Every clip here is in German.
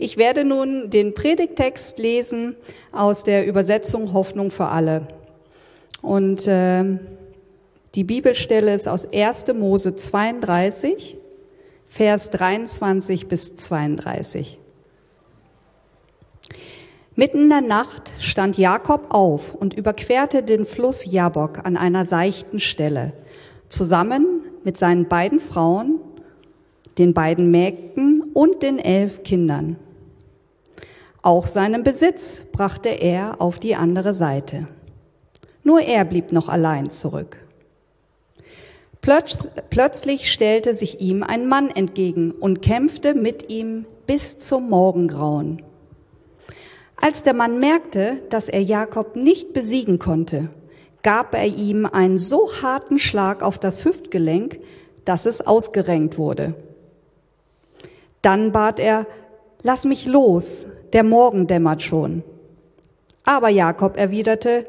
Ich werde nun den Predigtext lesen aus der Übersetzung Hoffnung für alle. Und äh, die Bibelstelle ist aus 1. Mose 32, Vers 23 bis 32. Mitten in der Nacht stand Jakob auf und überquerte den Fluss Jabok an einer seichten Stelle, zusammen mit seinen beiden Frauen, den beiden Mägden und den elf Kindern. Auch seinen Besitz brachte er auf die andere Seite. Nur er blieb noch allein zurück. Plötzlich stellte sich ihm ein Mann entgegen und kämpfte mit ihm bis zum Morgengrauen. Als der Mann merkte, dass er Jakob nicht besiegen konnte, gab er ihm einen so harten Schlag auf das Hüftgelenk, dass es ausgerenkt wurde. Dann bat er, lass mich los, der Morgen dämmert schon. Aber Jakob erwiderte,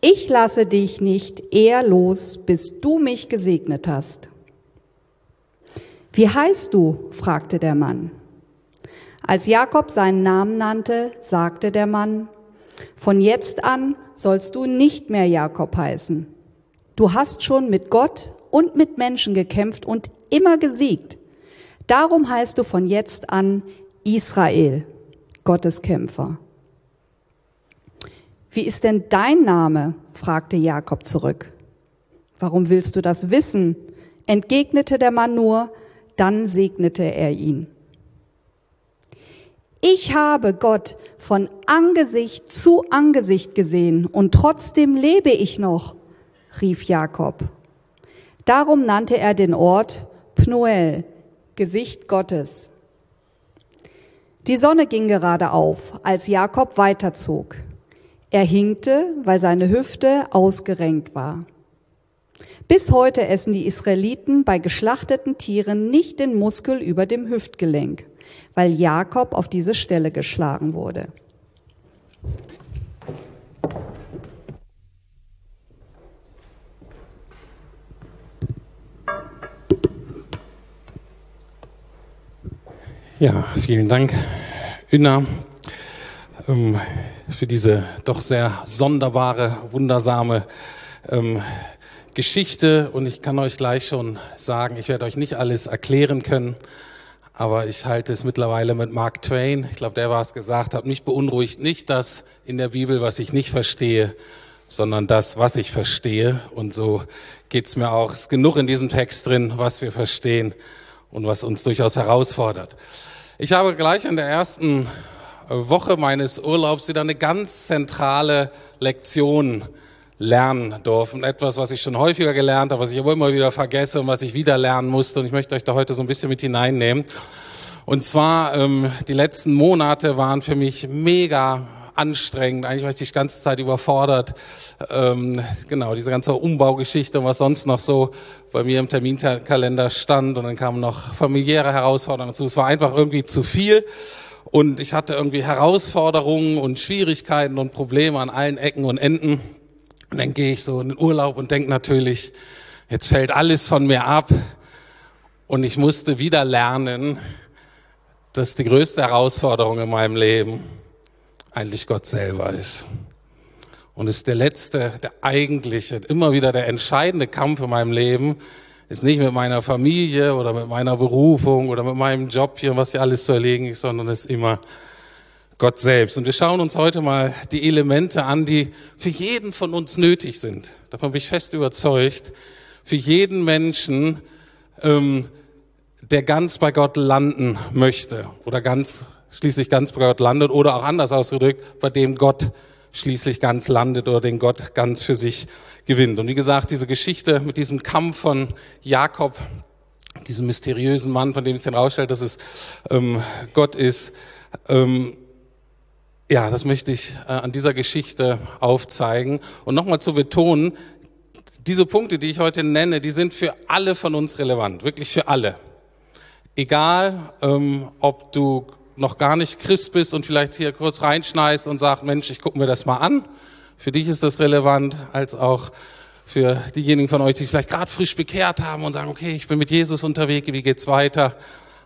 ich lasse dich nicht eher los, bis du mich gesegnet hast. Wie heißt du? fragte der Mann. Als Jakob seinen Namen nannte, sagte der Mann, von jetzt an sollst du nicht mehr Jakob heißen. Du hast schon mit Gott und mit Menschen gekämpft und immer gesiegt. Darum heißt du von jetzt an Israel, Gottes Kämpfer. Wie ist denn dein Name? fragte Jakob zurück. Warum willst du das wissen? entgegnete der Mann nur, dann segnete er ihn. Ich habe Gott von Angesicht zu Angesicht gesehen und trotzdem lebe ich noch, rief Jakob. Darum nannte er den Ort Pnuel, Gesicht Gottes. Die Sonne ging gerade auf, als Jakob weiterzog. Er hinkte, weil seine Hüfte ausgerenkt war. Bis heute essen die Israeliten bei geschlachteten Tieren nicht den Muskel über dem Hüftgelenk, weil Jakob auf diese Stelle geschlagen wurde. Ja, vielen Dank, Üna. Ähm, für diese doch sehr sonderbare, wundersame ähm, Geschichte. Und ich kann euch gleich schon sagen, ich werde euch nicht alles erklären können, aber ich halte es mittlerweile mit Mark Twain, ich glaube, der war es gesagt hat, mich beunruhigt nicht das in der Bibel, was ich nicht verstehe, sondern das, was ich verstehe. Und so geht's mir auch. Es ist genug in diesem Text drin, was wir verstehen und was uns durchaus herausfordert. Ich habe gleich in der ersten Woche meines Urlaubs wieder eine ganz zentrale Lektion lernen dürfen. Etwas, was ich schon häufiger gelernt habe, was ich aber immer wieder vergesse und was ich wieder lernen musste. Und ich möchte euch da heute so ein bisschen mit hineinnehmen. Und zwar, ähm, die letzten Monate waren für mich mega anstrengend. Eigentlich war ich die ganze Zeit überfordert. Ähm, genau, diese ganze Umbaugeschichte und was sonst noch so bei mir im Terminkalender stand. Und dann kamen noch familiäre Herausforderungen dazu. Es war einfach irgendwie zu viel. Und ich hatte irgendwie Herausforderungen und Schwierigkeiten und Probleme an allen Ecken und Enden. Und dann gehe ich so in den Urlaub und denke natürlich, jetzt fällt alles von mir ab. Und ich musste wieder lernen, dass die größte Herausforderung in meinem Leben eigentlich Gott selber ist. Und ist der letzte, der eigentliche, immer wieder der entscheidende Kampf in meinem Leben, ist nicht mit meiner Familie oder mit meiner Berufung oder mit meinem Job hier, was hier alles zu erlegen ist, sondern es ist immer Gott selbst. Und wir schauen uns heute mal die Elemente an, die für jeden von uns nötig sind. Davon bin ich fest überzeugt. Für jeden Menschen, ähm, der ganz bei Gott landen möchte oder ganz schließlich ganz bei Gott landet oder auch anders ausgedrückt, bei dem Gott schließlich ganz landet oder den Gott ganz für sich gewinnt. Und wie gesagt, diese Geschichte mit diesem Kampf von Jakob, diesem mysteriösen Mann, von dem es dann rausstellt, dass es ähm, Gott ist, ähm, ja, das möchte ich äh, an dieser Geschichte aufzeigen und nochmal zu betonen, diese Punkte, die ich heute nenne, die sind für alle von uns relevant, wirklich für alle. Egal, ähm, ob du noch gar nicht Christ bist und vielleicht hier kurz reinschneist und sagst, Mensch, ich gucke mir das mal an. Für dich ist das relevant, als auch für diejenigen von euch, die sich vielleicht gerade frisch bekehrt haben und sagen, okay, ich bin mit Jesus unterwegs, wie geht's weiter?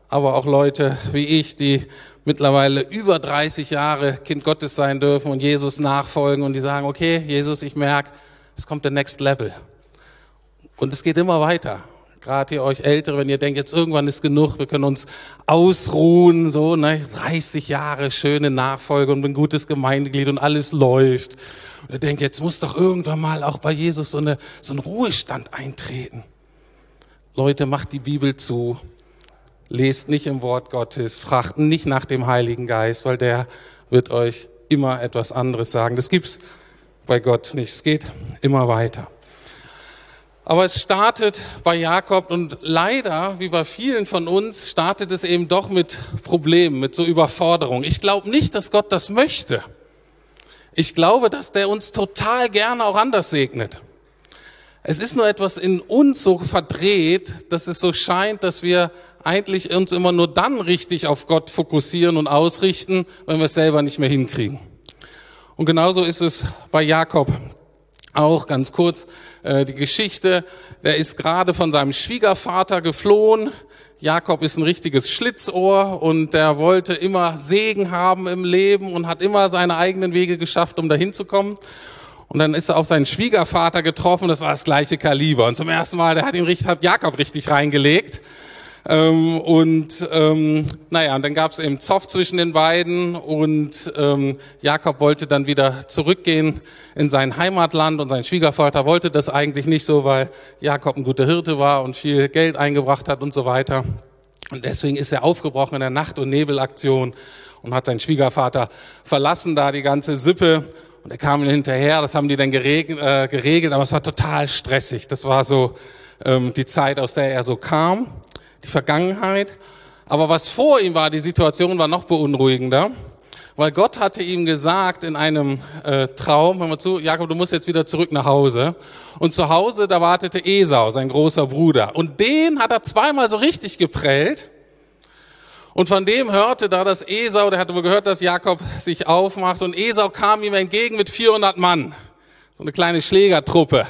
Aber auch Leute wie ich, die mittlerweile über 30 Jahre Kind Gottes sein dürfen und Jesus nachfolgen und die sagen, okay, Jesus, ich merke, es kommt der Next Level. Und es geht immer weiter. Gerade ihr euch Ältere, wenn ihr denkt, jetzt irgendwann ist genug, wir können uns ausruhen, so, ne, 30 Jahre schöne Nachfolge und ein gutes Gemeindeglied und alles läuft. Und ihr denkt, jetzt muss doch irgendwann mal auch bei Jesus so, eine, so ein Ruhestand eintreten. Leute, macht die Bibel zu, lest nicht im Wort Gottes, fragt nicht nach dem Heiligen Geist, weil der wird euch immer etwas anderes sagen. Das gibt's bei Gott nicht. Es geht immer weiter. Aber es startet bei Jakob und leider, wie bei vielen von uns, startet es eben doch mit Problemen, mit so Überforderung. Ich glaube nicht, dass Gott das möchte. Ich glaube, dass der uns total gerne auch anders segnet. Es ist nur etwas in uns so verdreht, dass es so scheint, dass wir eigentlich uns immer nur dann richtig auf Gott fokussieren und ausrichten, wenn wir es selber nicht mehr hinkriegen. Und genauso ist es bei Jakob auch ganz kurz äh, die Geschichte. Der ist gerade von seinem Schwiegervater geflohen. Jakob ist ein richtiges Schlitzohr und der wollte immer Segen haben im Leben und hat immer seine eigenen Wege geschafft, um dahin zu kommen. Und dann ist er auf seinen Schwiegervater getroffen, das war das gleiche Kaliber. Und zum ersten Mal, der hat ihn richtig, hat Jakob richtig reingelegt. Ähm, und ähm, naja, und dann gab es eben Zoff zwischen den beiden und ähm, Jakob wollte dann wieder zurückgehen in sein Heimatland und sein Schwiegervater wollte das eigentlich nicht so, weil Jakob ein guter Hirte war und viel Geld eingebracht hat und so weiter. Und deswegen ist er aufgebrochen in der Nacht- und Nebelaktion und hat seinen Schwiegervater verlassen, da die ganze Sippe. Und er kam hinterher, das haben die dann geregelt, äh, geregelt aber es war total stressig. Das war so ähm, die Zeit, aus der er so kam die Vergangenheit. Aber was vor ihm war, die Situation war noch beunruhigender, weil Gott hatte ihm gesagt in einem äh, Traum, hör mal zu, Jakob, du musst jetzt wieder zurück nach Hause. Und zu Hause, da wartete Esau, sein großer Bruder. Und den hat er zweimal so richtig geprellt. Und von dem hörte da das Esau, der hatte wohl gehört, dass Jakob sich aufmacht. Und Esau kam ihm entgegen mit 400 Mann. So eine kleine Schlägertruppe.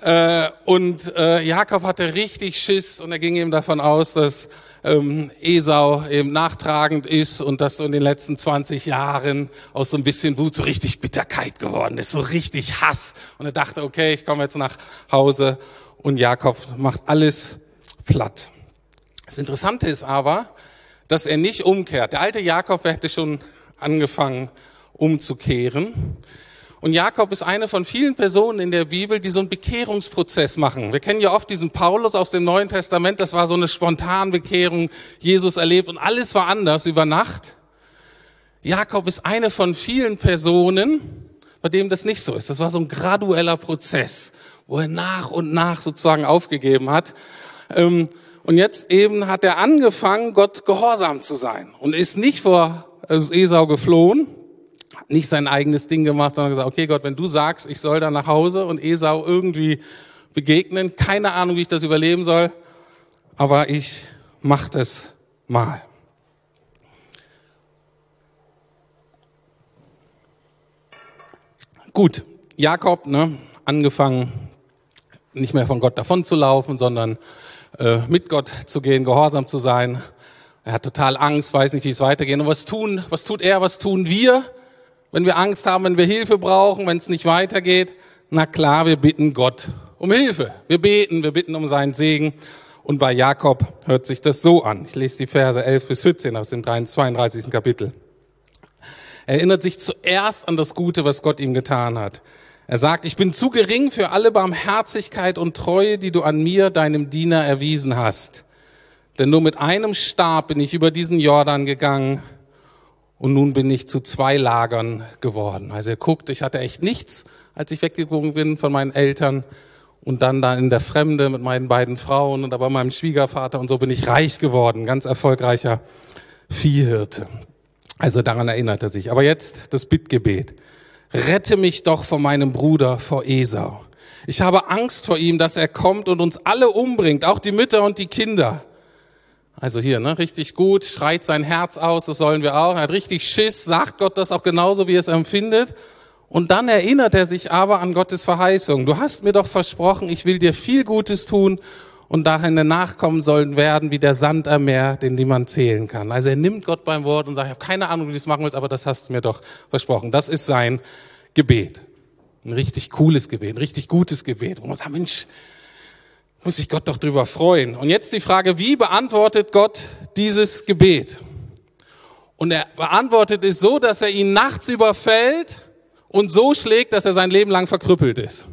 Äh, und äh, Jakob hatte richtig Schiss und er ging eben davon aus, dass ähm, Esau eben nachtragend ist und dass so in den letzten 20 Jahren aus so ein bisschen Wut so richtig Bitterkeit geworden ist, so richtig Hass. Und er dachte, okay, ich komme jetzt nach Hause und Jakob macht alles platt. Das Interessante ist aber, dass er nicht umkehrt. Der alte Jakob hätte schon angefangen umzukehren. Und Jakob ist eine von vielen Personen in der Bibel, die so einen Bekehrungsprozess machen. Wir kennen ja oft diesen Paulus aus dem Neuen Testament, das war so eine spontane Bekehrung, Jesus erlebt und alles war anders über Nacht. Jakob ist eine von vielen Personen, bei dem das nicht so ist. Das war so ein gradueller Prozess, wo er nach und nach sozusagen aufgegeben hat. Ähm, und jetzt eben hat er angefangen, Gott gehorsam zu sein und ist nicht vor Esau geflohen, nicht sein eigenes Ding gemacht, sondern gesagt, okay Gott, wenn du sagst, ich soll da nach Hause und Esau irgendwie begegnen, keine Ahnung, wie ich das überleben soll, aber ich mach das mal. Gut, Jakob, ne, angefangen, nicht mehr von Gott davon zu laufen, sondern äh, mit Gott zu gehen, gehorsam zu sein. Er hat total Angst, weiß nicht, wie es weitergeht. Und was tun, was tut er, was tun wir? Wenn wir Angst haben, wenn wir Hilfe brauchen, wenn es nicht weitergeht, na klar, wir bitten Gott um Hilfe. Wir beten, wir bitten um seinen Segen. Und bei Jakob hört sich das so an. Ich lese die Verse 11 bis 14 aus dem 32. Kapitel. Er erinnert sich zuerst an das Gute, was Gott ihm getan hat. Er sagt, ich bin zu gering für alle Barmherzigkeit und Treue, die du an mir, deinem Diener, erwiesen hast. Denn nur mit einem Stab bin ich über diesen Jordan gegangen und nun bin ich zu zwei Lagern geworden. Also er guckt, ich hatte echt nichts, als ich weggegangen bin von meinen Eltern und dann da in der Fremde mit meinen beiden Frauen und aber meinem Schwiegervater und so bin ich reich geworden, ganz erfolgreicher Viehhirte. Also daran erinnert er sich. Aber jetzt das Bittgebet. Rette mich doch vor meinem Bruder, vor Esau. Ich habe Angst vor ihm, dass er kommt und uns alle umbringt, auch die Mütter und die Kinder. Also hier, ne, richtig gut, schreit sein Herz aus, das sollen wir auch. Er hat richtig Schiss, sagt Gott das auch genauso, wie er es empfindet. Und dann erinnert er sich aber an Gottes Verheißung. Du hast mir doch versprochen, ich will dir viel Gutes tun und deine Nachkommen sollen werden wie der Sand am Meer, den niemand zählen kann. Also er nimmt Gott beim Wort und sagt, ich habe keine Ahnung, wie du das machen willst, aber das hast du mir doch versprochen. Das ist sein Gebet. Ein richtig cooles Gebet, ein richtig gutes Gebet. Und man sagt, Mensch, muss sich Gott doch drüber freuen. Und jetzt die Frage, wie beantwortet Gott dieses Gebet? Und er beantwortet es so, dass er ihn nachts überfällt und so schlägt, dass er sein Leben lang verkrüppelt ist.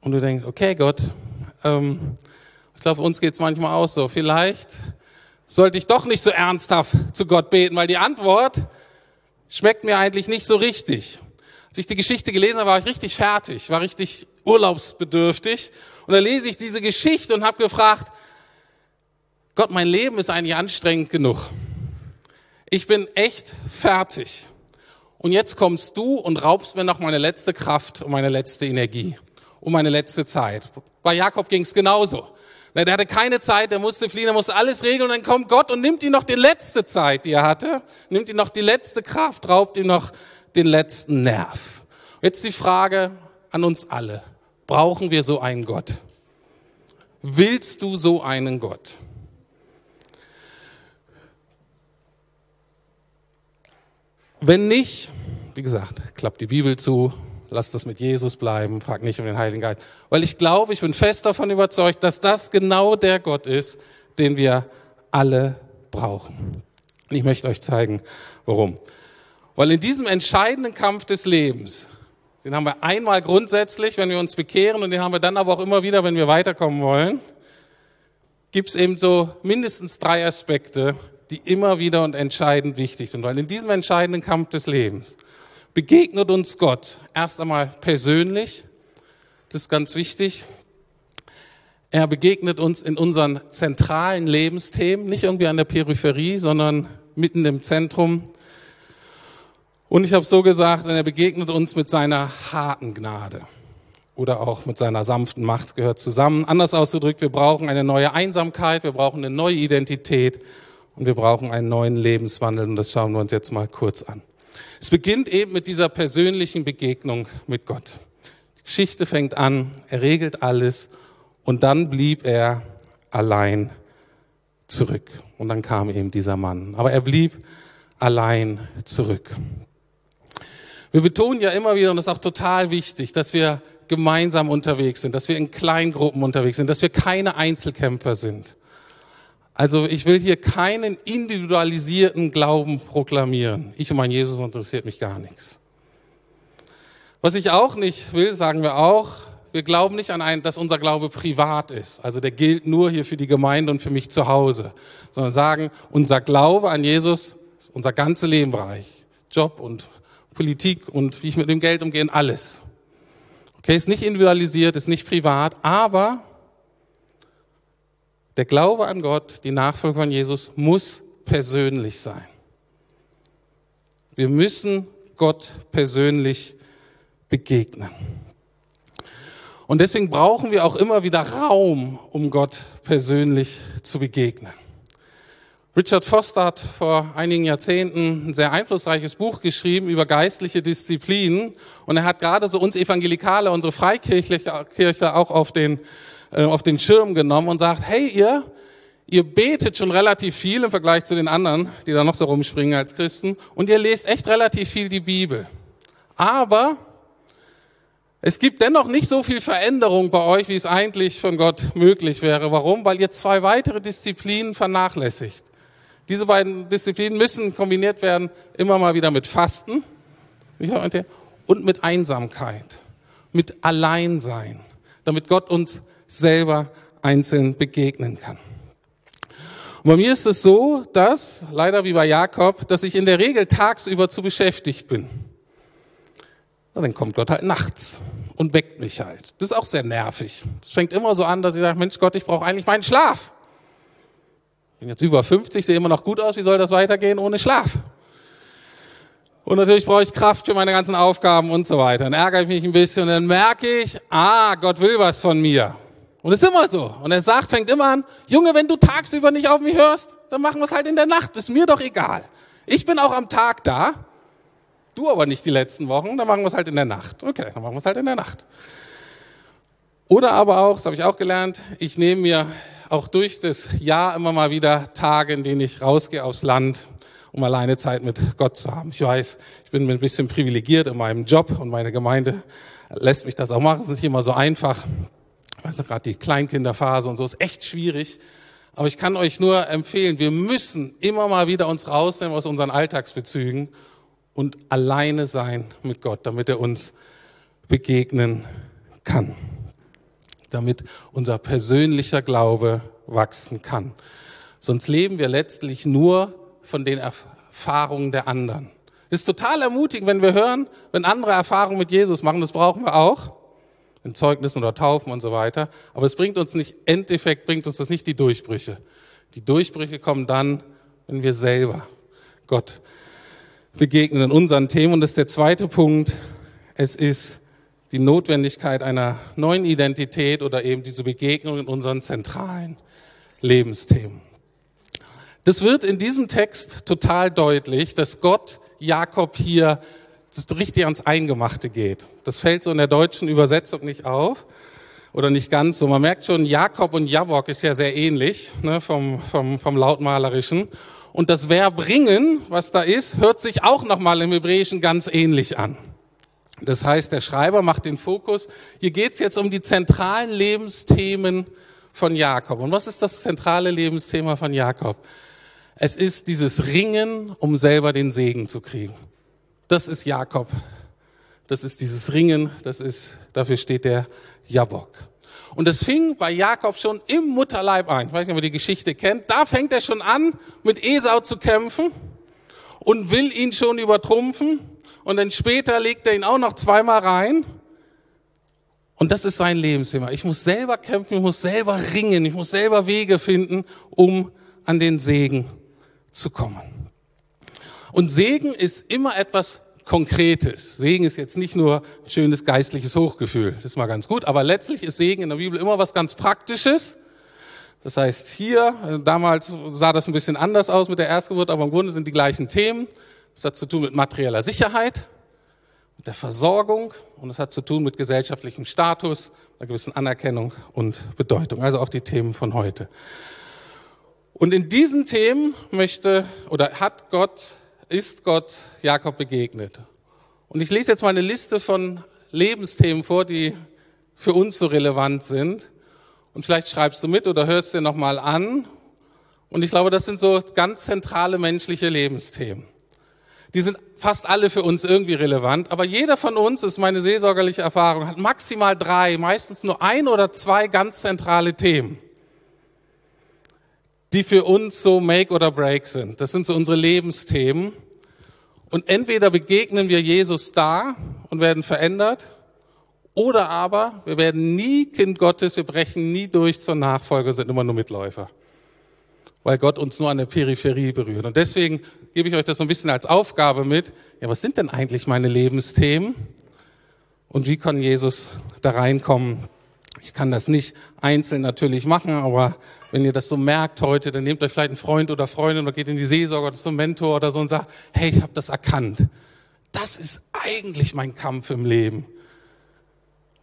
Und du denkst, okay Gott, ähm, ich glaube, uns geht's manchmal auch so. Vielleicht sollte ich doch nicht so ernsthaft zu Gott beten, weil die Antwort schmeckt mir eigentlich nicht so richtig. Als ich die Geschichte gelesen habe, war ich richtig fertig, war richtig urlaubsbedürftig. Und da lese ich diese Geschichte und habe gefragt, Gott, mein Leben ist eigentlich anstrengend genug. Ich bin echt fertig. Und jetzt kommst du und raubst mir noch meine letzte Kraft und meine letzte Energie und meine letzte Zeit. Bei Jakob ging es genauso. Der hatte keine Zeit, der musste fliehen, er musste alles regeln und dann kommt Gott und nimmt ihm noch die letzte Zeit, die er hatte, nimmt ihm noch die letzte Kraft, raubt ihm noch den letzten Nerv. Jetzt die Frage an uns alle. Brauchen wir so einen Gott? Willst du so einen Gott? Wenn nicht, wie gesagt, klappt die Bibel zu, lasst das mit Jesus bleiben, frag nicht um den Heiligen Geist. Weil ich glaube, ich bin fest davon überzeugt, dass das genau der Gott ist, den wir alle brauchen. Und ich möchte euch zeigen, warum. Weil in diesem entscheidenden Kampf des Lebens, den haben wir einmal grundsätzlich, wenn wir uns bekehren, und den haben wir dann aber auch immer wieder, wenn wir weiterkommen wollen, gibt es eben so mindestens drei Aspekte, die immer wieder und entscheidend wichtig sind. Weil in diesem entscheidenden Kampf des Lebens begegnet uns Gott erst einmal persönlich, das ist ganz wichtig. Er begegnet uns in unseren zentralen Lebensthemen, nicht irgendwie an der Peripherie, sondern mitten im Zentrum. Und ich habe so gesagt, er begegnet uns mit seiner harten Gnade oder auch mit seiner sanften Macht gehört zusammen. Anders ausgedrückt, wir brauchen eine neue Einsamkeit, wir brauchen eine neue Identität und wir brauchen einen neuen Lebenswandel und das schauen wir uns jetzt mal kurz an. Es beginnt eben mit dieser persönlichen Begegnung mit Gott. Die Geschichte fängt an, er regelt alles und dann blieb er allein zurück. Und dann kam eben dieser Mann. Aber er blieb allein zurück. Wir betonen ja immer wieder, und das ist auch total wichtig, dass wir gemeinsam unterwegs sind, dass wir in Kleingruppen unterwegs sind, dass wir keine Einzelkämpfer sind. Also ich will hier keinen individualisierten Glauben proklamieren. Ich und mein Jesus interessiert mich gar nichts. Was ich auch nicht will, sagen wir auch, wir glauben nicht an einen, dass unser Glaube privat ist. Also der gilt nur hier für die Gemeinde und für mich zu Hause. Sondern sagen, unser Glaube an Jesus ist unser ganze Lebenbereich. Job und Politik und wie ich mit dem Geld umgehe, alles. Okay, ist nicht individualisiert, ist nicht privat, aber der Glaube an Gott, die Nachfolge von Jesus muss persönlich sein. Wir müssen Gott persönlich begegnen. Und deswegen brauchen wir auch immer wieder Raum, um Gott persönlich zu begegnen. Richard Foster hat vor einigen Jahrzehnten ein sehr einflussreiches Buch geschrieben über geistliche Disziplinen. Und er hat gerade so uns Evangelikale, unsere Freikirche auch auf den äh, auf den Schirm genommen und sagt, hey ihr, ihr betet schon relativ viel im Vergleich zu den anderen, die da noch so rumspringen als Christen, und ihr lest echt relativ viel die Bibel. Aber es gibt dennoch nicht so viel Veränderung bei euch, wie es eigentlich von Gott möglich wäre. Warum? Weil ihr zwei weitere Disziplinen vernachlässigt. Diese beiden Disziplinen müssen kombiniert werden, immer mal wieder mit Fasten und mit Einsamkeit, mit Alleinsein, damit Gott uns selber einzeln begegnen kann. Und bei mir ist es so, dass, leider wie bei Jakob, dass ich in der Regel tagsüber zu beschäftigt bin. Und dann kommt Gott halt nachts und weckt mich halt. Das ist auch sehr nervig. Es fängt immer so an, dass ich sage, Mensch Gott, ich brauche eigentlich meinen Schlaf. Bin jetzt über 50, sehe immer noch gut aus, wie soll das weitergehen ohne Schlaf? Und natürlich brauche ich Kraft für meine ganzen Aufgaben und so weiter. Dann ärgere ich mich ein bisschen und dann merke ich, ah, Gott will was von mir. Und es ist immer so. Und er sagt, fängt immer an, Junge, wenn du tagsüber nicht auf mich hörst, dann machen wir es halt in der Nacht. Ist mir doch egal. Ich bin auch am Tag da. du aber nicht die letzten Wochen, dann machen wir es halt in der Nacht. Okay, dann machen wir es halt in der Nacht. Oder aber auch, das habe ich auch gelernt, ich nehme mir auch durch das Jahr immer mal wieder Tage, in denen ich rausgehe aufs Land, um alleine Zeit mit Gott zu haben. Ich weiß, ich bin ein bisschen privilegiert in meinem Job und meine Gemeinde lässt mich das auch machen. Es ist nicht immer so einfach. Ich weiß noch gerade die Kleinkinderphase und so ist echt schwierig. Aber ich kann euch nur empfehlen, wir müssen immer mal wieder uns rausnehmen aus unseren Alltagsbezügen und alleine sein mit Gott, damit er uns begegnen kann damit unser persönlicher Glaube wachsen kann. Sonst leben wir letztlich nur von den Erfahrungen der anderen. Ist total ermutigend, wenn wir hören, wenn andere Erfahrungen mit Jesus machen, das brauchen wir auch, in Zeugnissen oder Taufen und so weiter. Aber es bringt uns nicht, Endeffekt bringt uns das nicht die Durchbrüche. Die Durchbrüche kommen dann, wenn wir selber Gott begegnen in unseren Themen. Und das ist der zweite Punkt. Es ist die Notwendigkeit einer neuen Identität oder eben diese Begegnung in unseren zentralen Lebensthemen. Das wird in diesem Text total deutlich, dass Gott Jakob hier richtig ans Eingemachte geht. Das fällt so in der deutschen Übersetzung nicht auf oder nicht ganz so. Man merkt schon, Jakob und Jabok ist ja sehr ähnlich ne, vom, vom, vom Lautmalerischen. Und das Verb ringen, was da ist, hört sich auch nochmal im Hebräischen ganz ähnlich an. Das heißt, der Schreiber macht den Fokus. Hier geht es jetzt um die zentralen Lebensthemen von Jakob. Und was ist das zentrale Lebensthema von Jakob? Es ist dieses Ringen, um selber den Segen zu kriegen. Das ist Jakob. Das ist dieses Ringen, das ist, dafür steht der Jabok. Und das fing bei Jakob schon im Mutterleib an. Ich weiß nicht, ob ihr die Geschichte kennt. Da fängt er schon an, mit Esau zu kämpfen und will ihn schon übertrumpfen und dann später legt er ihn auch noch zweimal rein. Und das ist sein Lebensthema. Ich muss selber kämpfen, ich muss selber ringen, ich muss selber Wege finden, um an den Segen zu kommen. Und Segen ist immer etwas Konkretes. Segen ist jetzt nicht nur ein schönes geistliches Hochgefühl, das ist mal ganz gut, aber letztlich ist Segen in der Bibel immer was ganz Praktisches. Das heißt, hier, damals sah das ein bisschen anders aus mit der Erstgeburt, aber im Grunde sind die gleichen Themen. Es hat zu tun mit materieller Sicherheit, mit der Versorgung und es hat zu tun mit gesellschaftlichem Status, einer gewissen Anerkennung und Bedeutung. Also auch die Themen von heute. Und in diesen Themen möchte oder hat Gott, ist Gott Jakob begegnet. Und ich lese jetzt mal eine Liste von Lebensthemen vor, die für uns so relevant sind. Und vielleicht schreibst du mit oder hörst dir nochmal an. Und ich glaube, das sind so ganz zentrale menschliche Lebensthemen die sind fast alle für uns irgendwie relevant, aber jeder von uns, ist meine seelsorgerliche Erfahrung, hat maximal drei, meistens nur ein oder zwei ganz zentrale Themen, die für uns so Make oder Break sind. Das sind so unsere Lebensthemen. Und entweder begegnen wir Jesus da und werden verändert, oder aber wir werden nie Kind Gottes, wir brechen nie durch zur Nachfolge, sind immer nur Mitläufer weil Gott uns nur an der Peripherie berührt. Und deswegen gebe ich euch das so ein bisschen als Aufgabe mit. Ja, was sind denn eigentlich meine Lebensthemen? Und wie kann Jesus da reinkommen? Ich kann das nicht einzeln natürlich machen, aber wenn ihr das so merkt heute, dann nehmt euch vielleicht einen Freund oder Freundin oder geht in die Seelsorge oder einen Mentor oder so und sagt, hey, ich habe das erkannt. Das ist eigentlich mein Kampf im Leben.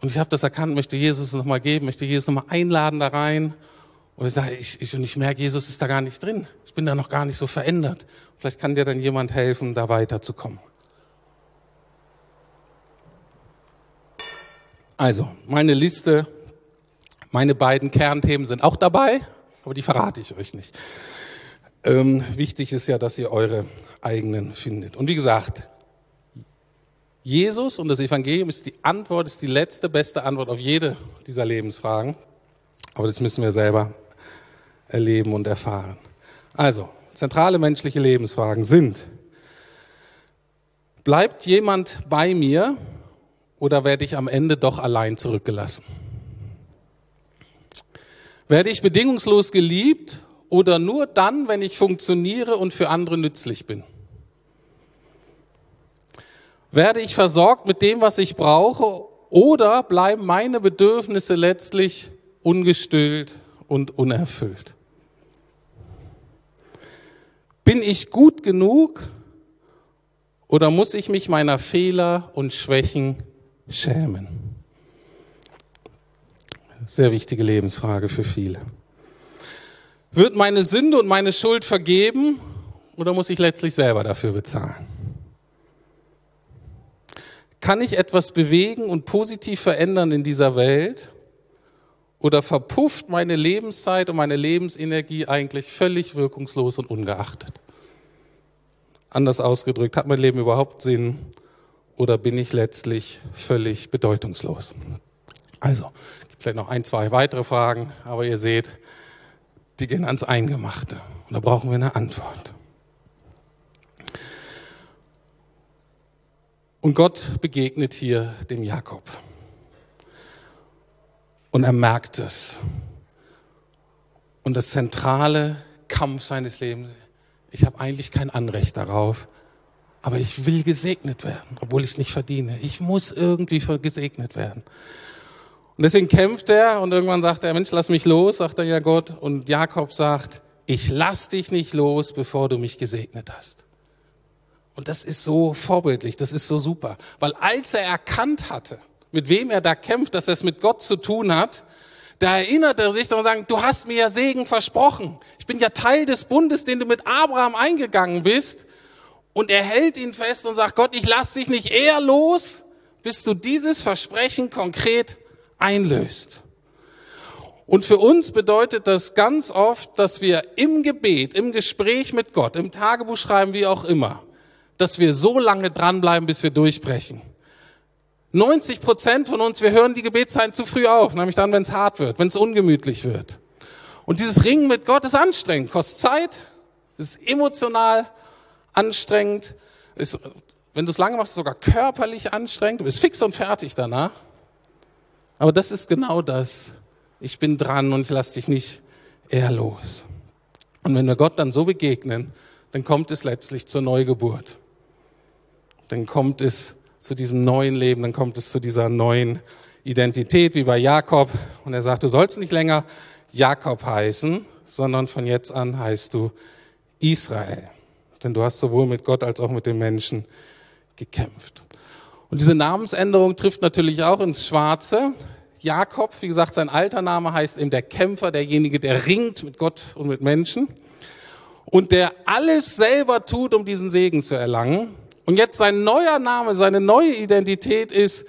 Und ich habe das erkannt, möchte Jesus nochmal geben, möchte Jesus nochmal einladen da rein und ich sage, ich, ich, und ich merke, Jesus ist da gar nicht drin. Ich bin da noch gar nicht so verändert. Vielleicht kann dir dann jemand helfen, da weiterzukommen. Also, meine Liste, meine beiden Kernthemen sind auch dabei, aber die verrate ich euch nicht. Ähm, wichtig ist ja, dass ihr eure eigenen findet. Und wie gesagt, Jesus und das Evangelium ist die Antwort, ist die letzte, beste Antwort auf jede dieser Lebensfragen. Aber das müssen wir selber erleben und erfahren. Also, zentrale menschliche Lebensfragen sind, bleibt jemand bei mir oder werde ich am Ende doch allein zurückgelassen? Werde ich bedingungslos geliebt oder nur dann, wenn ich funktioniere und für andere nützlich bin? Werde ich versorgt mit dem, was ich brauche oder bleiben meine Bedürfnisse letztlich ungestillt und unerfüllt? Bin ich gut genug Oder muss ich mich meiner Fehler und Schwächen schämen? Sehr wichtige Lebensfrage für viele. Wird meine Sünde und meine Schuld vergeben oder muss ich letztlich selber dafür bezahlen? Kann ich etwas bewegen und positiv verändern in dieser Welt? Oder verpufft meine Lebenszeit und meine Lebensenergie eigentlich völlig wirkungslos und ungeachtet? Anders ausgedrückt, hat mein Leben überhaupt Sinn oder bin ich letztlich völlig bedeutungslos? Also, vielleicht noch ein, zwei weitere Fragen, aber ihr seht, die gehen ans Eingemachte. Und da brauchen wir eine Antwort. Und Gott begegnet hier dem Jakob. Und er merkt es. Und das zentrale Kampf seines Lebens, ich habe eigentlich kein Anrecht darauf, aber ich will gesegnet werden, obwohl ich es nicht verdiene. Ich muss irgendwie gesegnet werden. Und deswegen kämpft er und irgendwann sagt er, Mensch, lass mich los, sagt er ja Gott. Und Jakob sagt, ich lass dich nicht los, bevor du mich gesegnet hast. Und das ist so vorbildlich, das ist so super. Weil als er erkannt hatte, mit wem er da kämpft, dass er es mit Gott zu tun hat, da erinnert er sich und sagt, du hast mir ja Segen versprochen. Ich bin ja Teil des Bundes, den du mit Abraham eingegangen bist. Und er hält ihn fest und sagt, Gott, ich lass dich nicht eher los, bis du dieses Versprechen konkret einlöst. Und für uns bedeutet das ganz oft, dass wir im Gebet, im Gespräch mit Gott, im Tagebuch schreiben, wie auch immer, dass wir so lange dranbleiben, bis wir durchbrechen. 90 Prozent von uns, wir hören die Gebetszeiten zu früh auf, nämlich dann, wenn es hart wird, wenn es ungemütlich wird. Und dieses Ringen mit Gott ist anstrengend, kostet Zeit, ist emotional anstrengend, ist, wenn du es lange machst, sogar körperlich anstrengend, du bist fix und fertig danach. Aber das ist genau das. Ich bin dran und ich lasse dich nicht eher los. Und wenn wir Gott dann so begegnen, dann kommt es letztlich zur Neugeburt. Dann kommt es zu diesem neuen Leben, dann kommt es zu dieser neuen Identität, wie bei Jakob. Und er sagt, du sollst nicht länger Jakob heißen, sondern von jetzt an heißt du Israel. Denn du hast sowohl mit Gott als auch mit den Menschen gekämpft. Und diese Namensänderung trifft natürlich auch ins Schwarze. Jakob, wie gesagt, sein alter Name heißt eben der Kämpfer, derjenige, der ringt mit Gott und mit Menschen und der alles selber tut, um diesen Segen zu erlangen. Und jetzt sein neuer Name, seine neue Identität ist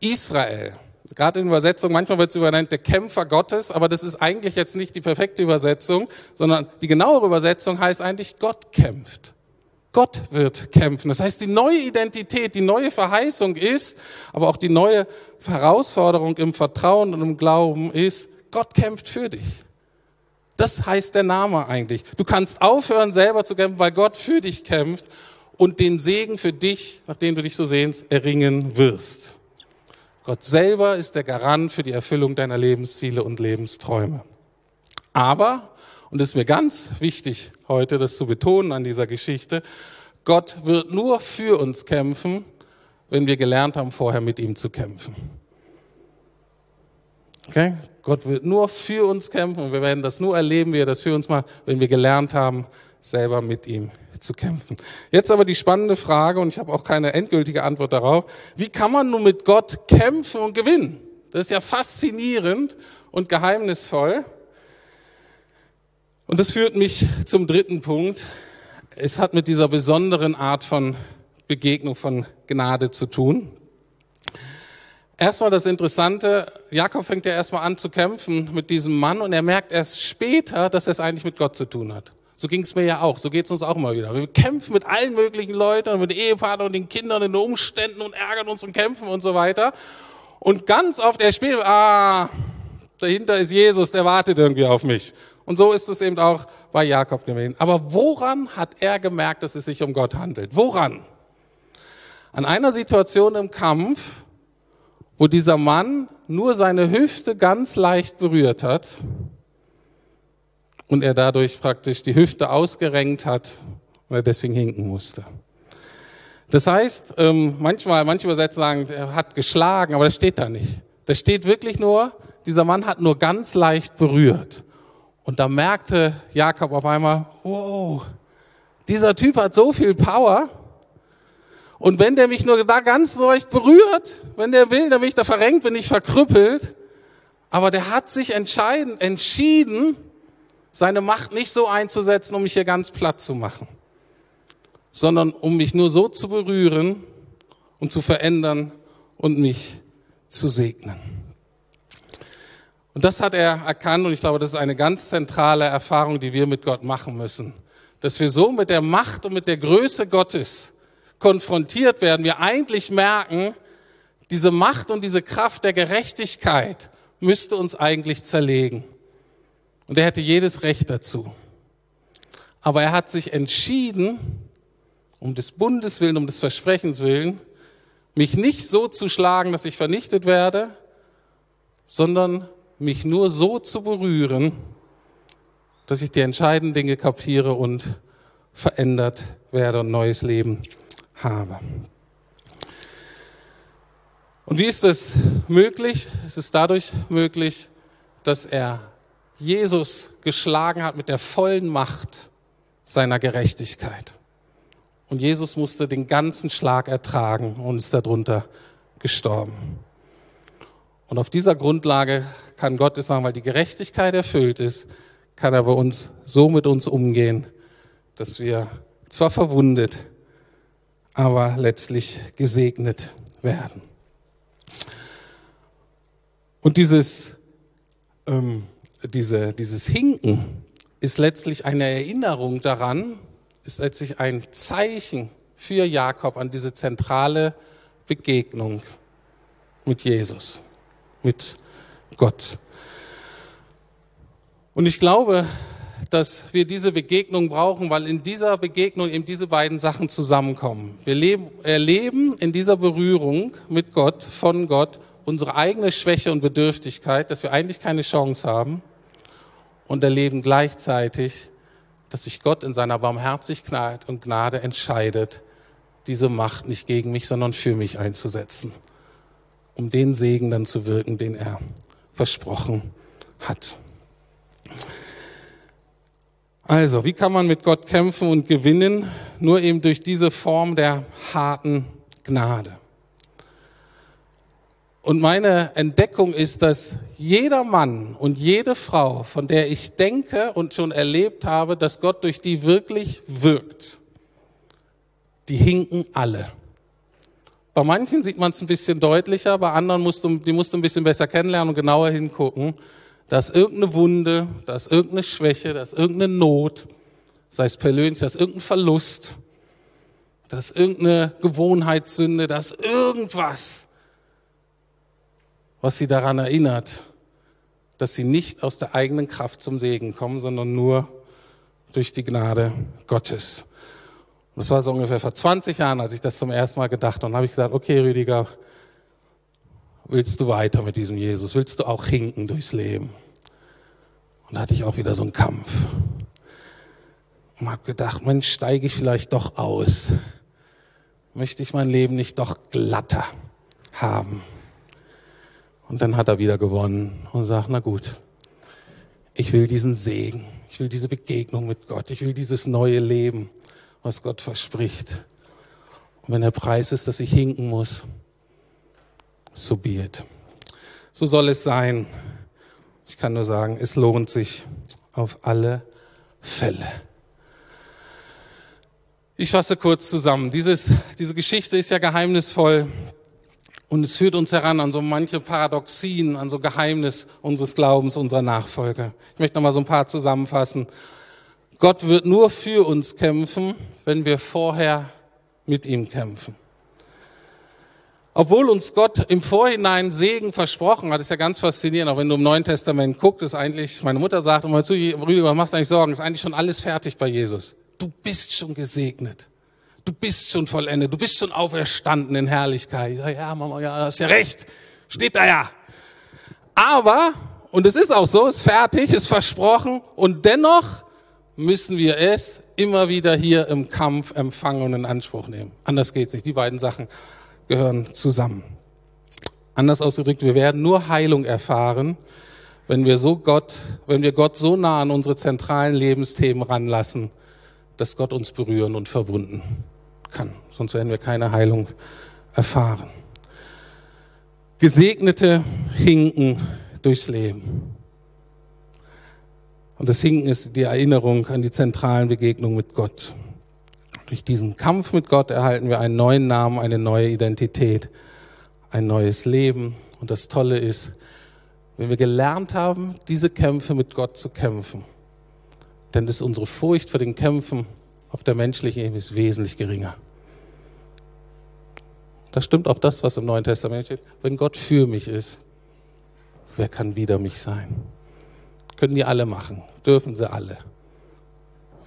Israel. Gerade in Übersetzung, manchmal wird es übernannt der Kämpfer Gottes, aber das ist eigentlich jetzt nicht die perfekte Übersetzung, sondern die genauere Übersetzung heißt eigentlich Gott kämpft. Gott wird kämpfen. Das heißt, die neue Identität, die neue Verheißung ist, aber auch die neue Herausforderung im Vertrauen und im Glauben ist, Gott kämpft für dich. Das heißt der Name eigentlich. Du kannst aufhören, selber zu kämpfen, weil Gott für dich kämpft und den Segen für dich, nach dem du dich so sehnst, erringen wirst. Gott selber ist der Garant für die Erfüllung deiner Lebensziele und Lebensträume. Aber, und es ist mir ganz wichtig heute, das zu betonen an dieser Geschichte, Gott wird nur für uns kämpfen, wenn wir gelernt haben, vorher mit ihm zu kämpfen. Okay? Gott wird nur für uns kämpfen und wir werden das nur erleben, wie er das für uns macht, wenn wir gelernt haben, selber mit ihm zu kämpfen. Jetzt aber die spannende Frage, und ich habe auch keine endgültige Antwort darauf, wie kann man nun mit Gott kämpfen und gewinnen? Das ist ja faszinierend und geheimnisvoll. Und das führt mich zum dritten Punkt. Es hat mit dieser besonderen Art von Begegnung von Gnade zu tun. Erstmal das Interessante, Jakob fängt ja erstmal an zu kämpfen mit diesem Mann und er merkt erst später, dass er es eigentlich mit Gott zu tun hat. So ging es mir ja auch. So geht es uns auch immer wieder. Wir kämpfen mit allen möglichen Leuten, mit Ehepartnern und den Kindern in den Umständen und ärgern uns und kämpfen und so weiter. Und ganz oft er spielt, ah, dahinter ist Jesus, der wartet irgendwie auf mich. Und so ist es eben auch bei Jakob gewesen. Aber woran hat er gemerkt, dass es sich um Gott handelt? Woran? An einer Situation im Kampf, wo dieser Mann nur seine Hüfte ganz leicht berührt hat und er dadurch praktisch die Hüfte ausgerenkt hat und er deswegen hinken musste. Das heißt, ähm, manchmal, manche Übersetzer sagen, er hat geschlagen, aber das steht da nicht. Da steht wirklich nur, dieser Mann hat nur ganz leicht berührt. Und da merkte Jakob auf einmal, wow, dieser Typ hat so viel Power. Und wenn der mich nur da ganz leicht berührt, wenn der will, dann bin ich da verrenkt, bin ich verkrüppelt. Aber der hat sich entscheiden, entschieden, seine Macht nicht so einzusetzen, um mich hier ganz platt zu machen, sondern um mich nur so zu berühren und zu verändern und mich zu segnen. Und das hat er erkannt und ich glaube, das ist eine ganz zentrale Erfahrung, die wir mit Gott machen müssen. Dass wir so mit der Macht und mit der Größe Gottes konfrontiert werden, wir eigentlich merken, diese Macht und diese Kraft der Gerechtigkeit müsste uns eigentlich zerlegen. Und er hätte jedes Recht dazu. Aber er hat sich entschieden, um des Bundes willen, um des Versprechens willen, mich nicht so zu schlagen, dass ich vernichtet werde, sondern mich nur so zu berühren, dass ich die entscheidenden Dinge kapiere und verändert werde und neues Leben habe. Und wie ist das möglich? Es ist dadurch möglich, dass er Jesus geschlagen hat mit der vollen Macht seiner Gerechtigkeit. Und Jesus musste den ganzen Schlag ertragen und ist darunter gestorben. Und auf dieser Grundlage kann Gott es sagen, weil die Gerechtigkeit erfüllt ist, kann er bei uns so mit uns umgehen, dass wir zwar verwundet, aber letztlich gesegnet werden. Und dieses, ähm, diese, dieses Hinken ist letztlich eine Erinnerung daran, ist letztlich ein Zeichen für Jakob an diese zentrale Begegnung mit Jesus, mit Gott. Und ich glaube, dass wir diese Begegnung brauchen, weil in dieser Begegnung eben diese beiden Sachen zusammenkommen. Wir leben, erleben in dieser Berührung mit Gott, von Gott, unsere eigene Schwäche und Bedürftigkeit, dass wir eigentlich keine Chance haben und erleben gleichzeitig, dass sich Gott in seiner Barmherzigkeit und Gnade entscheidet, diese Macht nicht gegen mich, sondern für mich einzusetzen, um den Segen dann zu wirken, den er versprochen hat. Also, wie kann man mit Gott kämpfen und gewinnen? Nur eben durch diese Form der harten Gnade. Und meine Entdeckung ist, dass jeder Mann und jede Frau, von der ich denke und schon erlebt habe, dass Gott durch die wirklich wirkt, die hinken alle. Bei manchen sieht man es ein bisschen deutlicher, bei anderen musst du, die musst du ein bisschen besser kennenlernen und genauer hingucken. Da ist irgendeine Wunde, da ist irgendeine Schwäche, da ist irgendeine Not, sei es persönlich, da ist irgendein Verlust, da ist irgendeine Gewohnheitssünde, da ist irgendwas, was sie daran erinnert, dass sie nicht aus der eigenen Kraft zum Segen kommen, sondern nur durch die Gnade Gottes. Das war so ungefähr vor 20 Jahren, als ich das zum ersten Mal gedacht habe. Und habe ich gesagt, okay, Rüdiger, willst du weiter mit diesem Jesus? Willst du auch hinken durchs Leben? Und da hatte ich auch wieder so einen Kampf. Und habe gedacht, Mensch, steige ich vielleicht doch aus? Möchte ich mein Leben nicht doch glatter haben? Und dann hat er wieder gewonnen und sagt, na gut, ich will diesen Segen, ich will diese Begegnung mit Gott, ich will dieses neue Leben, was Gott verspricht. Und wenn der Preis ist, dass ich hinken muss, so be it. So soll es sein. Ich kann nur sagen, es lohnt sich auf alle Fälle. Ich fasse kurz zusammen. Dieses, diese Geschichte ist ja geheimnisvoll. Und es führt uns heran an so manche Paradoxien, an so Geheimnis unseres Glaubens, unserer Nachfolge. Ich möchte noch mal so ein paar zusammenfassen. Gott wird nur für uns kämpfen, wenn wir vorher mit ihm kämpfen. Obwohl uns Gott im Vorhinein Segen versprochen hat, ist ja ganz faszinierend, auch wenn du im Neuen Testament guckst, ist eigentlich, meine Mutter sagt immer zu, Rüdiger, machst du eigentlich Sorgen, ist eigentlich schon alles fertig bei Jesus. Du bist schon gesegnet. Du bist schon vollendet, du bist schon auferstanden in Herrlichkeit. Ja, ja, Mama, ja, hast ja recht. Steht da ja. Aber, und es ist auch so, ist fertig, ist versprochen, und dennoch müssen wir es immer wieder hier im Kampf empfangen und in Anspruch nehmen. Anders geht's nicht. Die beiden Sachen gehören zusammen. Anders ausgedrückt, wir werden nur Heilung erfahren, wenn wir so Gott, wenn wir Gott so nah an unsere zentralen Lebensthemen ranlassen, dass Gott uns berühren und verwunden kann. Sonst werden wir keine Heilung erfahren. Gesegnete hinken durchs Leben. Und das Hinken ist die Erinnerung an die zentralen Begegnungen mit Gott. Durch diesen Kampf mit Gott erhalten wir einen neuen Namen, eine neue Identität, ein neues Leben. Und das Tolle ist, wenn wir gelernt haben, diese Kämpfe mit Gott zu kämpfen, dann ist unsere Furcht vor den Kämpfen auf der menschlichen Ebene wesentlich geringer. Das stimmt auch das, was im Neuen Testament steht. Wenn Gott für mich ist, wer kann wider mich sein? Können die alle machen, dürfen sie alle,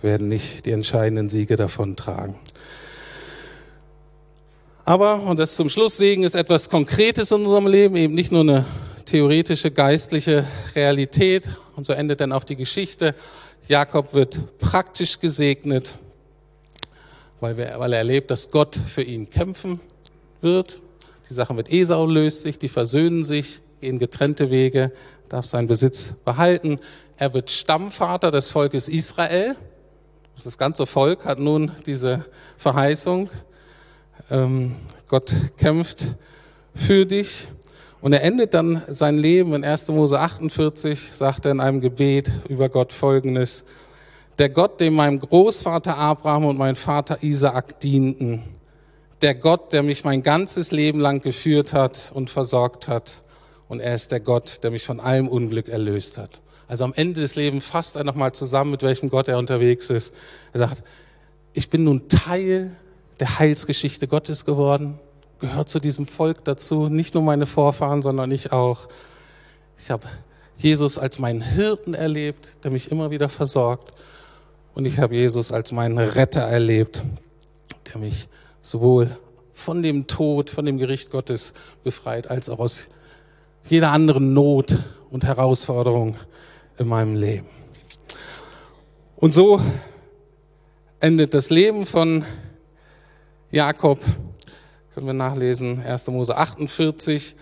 werden nicht die entscheidenden Siege davontragen. Aber, und das zum Schluss, Segen ist etwas Konkretes in unserem Leben, eben nicht nur eine theoretische, geistliche Realität. Und so endet dann auch die Geschichte. Jakob wird praktisch gesegnet, weil, wir, weil er erlebt, dass Gott für ihn kämpfen wird. Die Sache mit Esau löst sich, die versöhnen sich, gehen getrennte Wege, darf seinen Besitz behalten. Er wird Stammvater des Volkes Israel. Das ganze Volk hat nun diese Verheißung. Ähm, Gott kämpft für dich. Und er endet dann sein Leben in 1. Mose 48, sagt er in einem Gebet über Gott folgendes. Der Gott, dem meinem Großvater Abraham und mein Vater Isaak dienten, der Gott, der mich mein ganzes Leben lang geführt hat und versorgt hat. Und er ist der Gott, der mich von allem Unglück erlöst hat. Also am Ende des Lebens fasst er nochmal zusammen, mit welchem Gott er unterwegs ist. Er sagt, ich bin nun Teil der Heilsgeschichte Gottes geworden, gehört zu diesem Volk dazu, nicht nur meine Vorfahren, sondern ich auch. Ich habe Jesus als meinen Hirten erlebt, der mich immer wieder versorgt. Und ich habe Jesus als meinen Retter erlebt, der mich sowohl von dem Tod, von dem Gericht Gottes befreit, als auch aus jeder anderen Not und Herausforderung in meinem Leben. Und so endet das Leben von Jakob, können wir nachlesen, 1. Mose 48.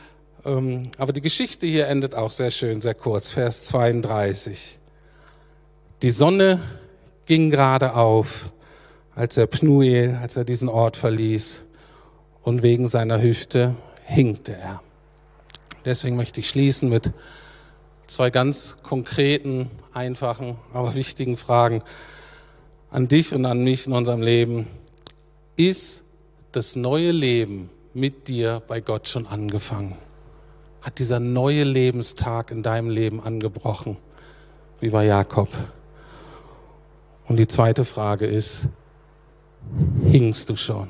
Ähm, aber die Geschichte hier endet auch sehr schön, sehr kurz, Vers 32. Die Sonne ging gerade auf als er Pnuel, als er diesen Ort verließ. Und wegen seiner Hüfte hinkte er. Deswegen möchte ich schließen mit zwei ganz konkreten, einfachen, aber wichtigen Fragen an dich und an mich in unserem Leben. Ist das neue Leben mit dir bei Gott schon angefangen? Hat dieser neue Lebenstag in deinem Leben angebrochen, wie bei Jakob? Und die zweite Frage ist, hingst du schon.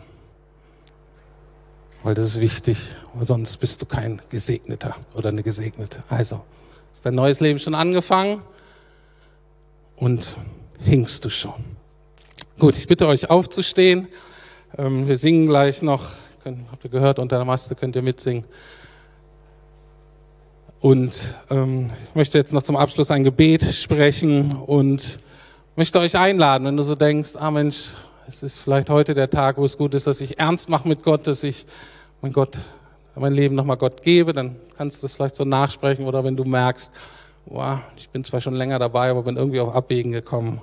Weil das ist wichtig, weil sonst bist du kein Gesegneter oder eine Gesegnete. Also, ist dein neues Leben schon angefangen und hingst du schon. Gut, ich bitte euch aufzustehen. Ähm, wir singen gleich noch. Habt ihr gehört, unter der Maste könnt ihr mitsingen. Und ähm, ich möchte jetzt noch zum Abschluss ein Gebet sprechen und möchte euch einladen, wenn du so denkst, ah Mensch, es ist vielleicht heute der Tag, wo es gut ist, dass ich ernst mache mit Gott, dass ich mein Gott, mein Leben nochmal Gott gebe, dann kannst du das vielleicht so nachsprechen oder wenn du merkst, wow, ich bin zwar schon länger dabei, aber bin irgendwie auf Abwägen gekommen,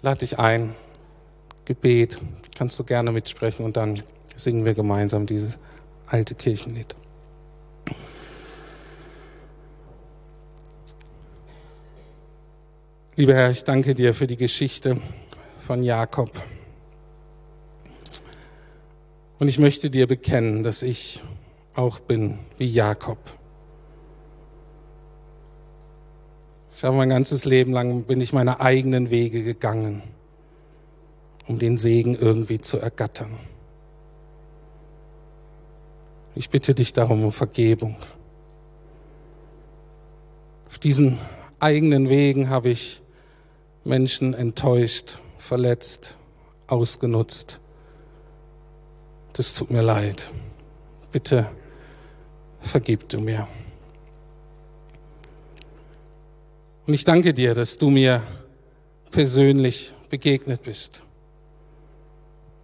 lade dich ein, Gebet, kannst du gerne mitsprechen und dann singen wir gemeinsam dieses alte Kirchenlied. Lieber Herr, ich danke dir für die Geschichte von Jakob. Und ich möchte dir bekennen, dass ich auch bin wie Jakob. Habe mein ganzes Leben lang bin ich meine eigenen Wege gegangen, um den Segen irgendwie zu ergattern. Ich bitte dich darum um Vergebung. Auf diesen eigenen Wegen habe ich Menschen enttäuscht, verletzt, ausgenutzt das tut mir leid. Bitte vergib du mir. Und ich danke dir, dass du mir persönlich begegnet bist.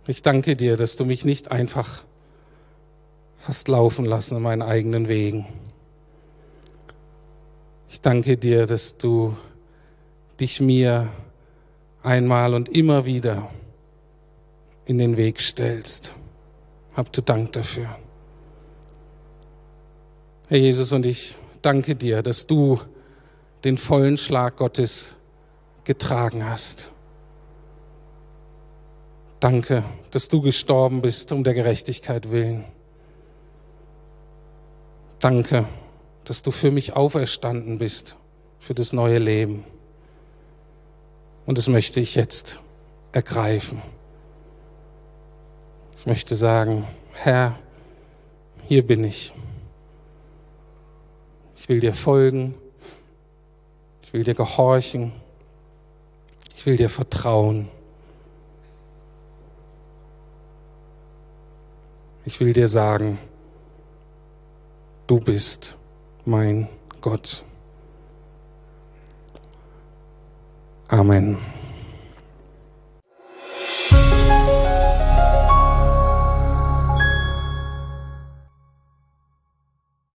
Ich danke dir, dass du mich nicht einfach hast laufen lassen in meinen eigenen Wegen. Ich danke dir, dass du dich mir einmal und immer wieder in den Weg stellst. Hab du Dank dafür. Herr Jesus, und ich danke dir, dass du den vollen Schlag Gottes getragen hast. Danke, dass du gestorben bist um der Gerechtigkeit willen. Danke, dass du für mich auferstanden bist, für das neue Leben. Und das möchte ich jetzt ergreifen. Ich möchte sagen, Herr, hier bin ich. Ich will dir folgen. Ich will dir gehorchen. Ich will dir vertrauen. Ich will dir sagen, du bist mein Gott. Amen.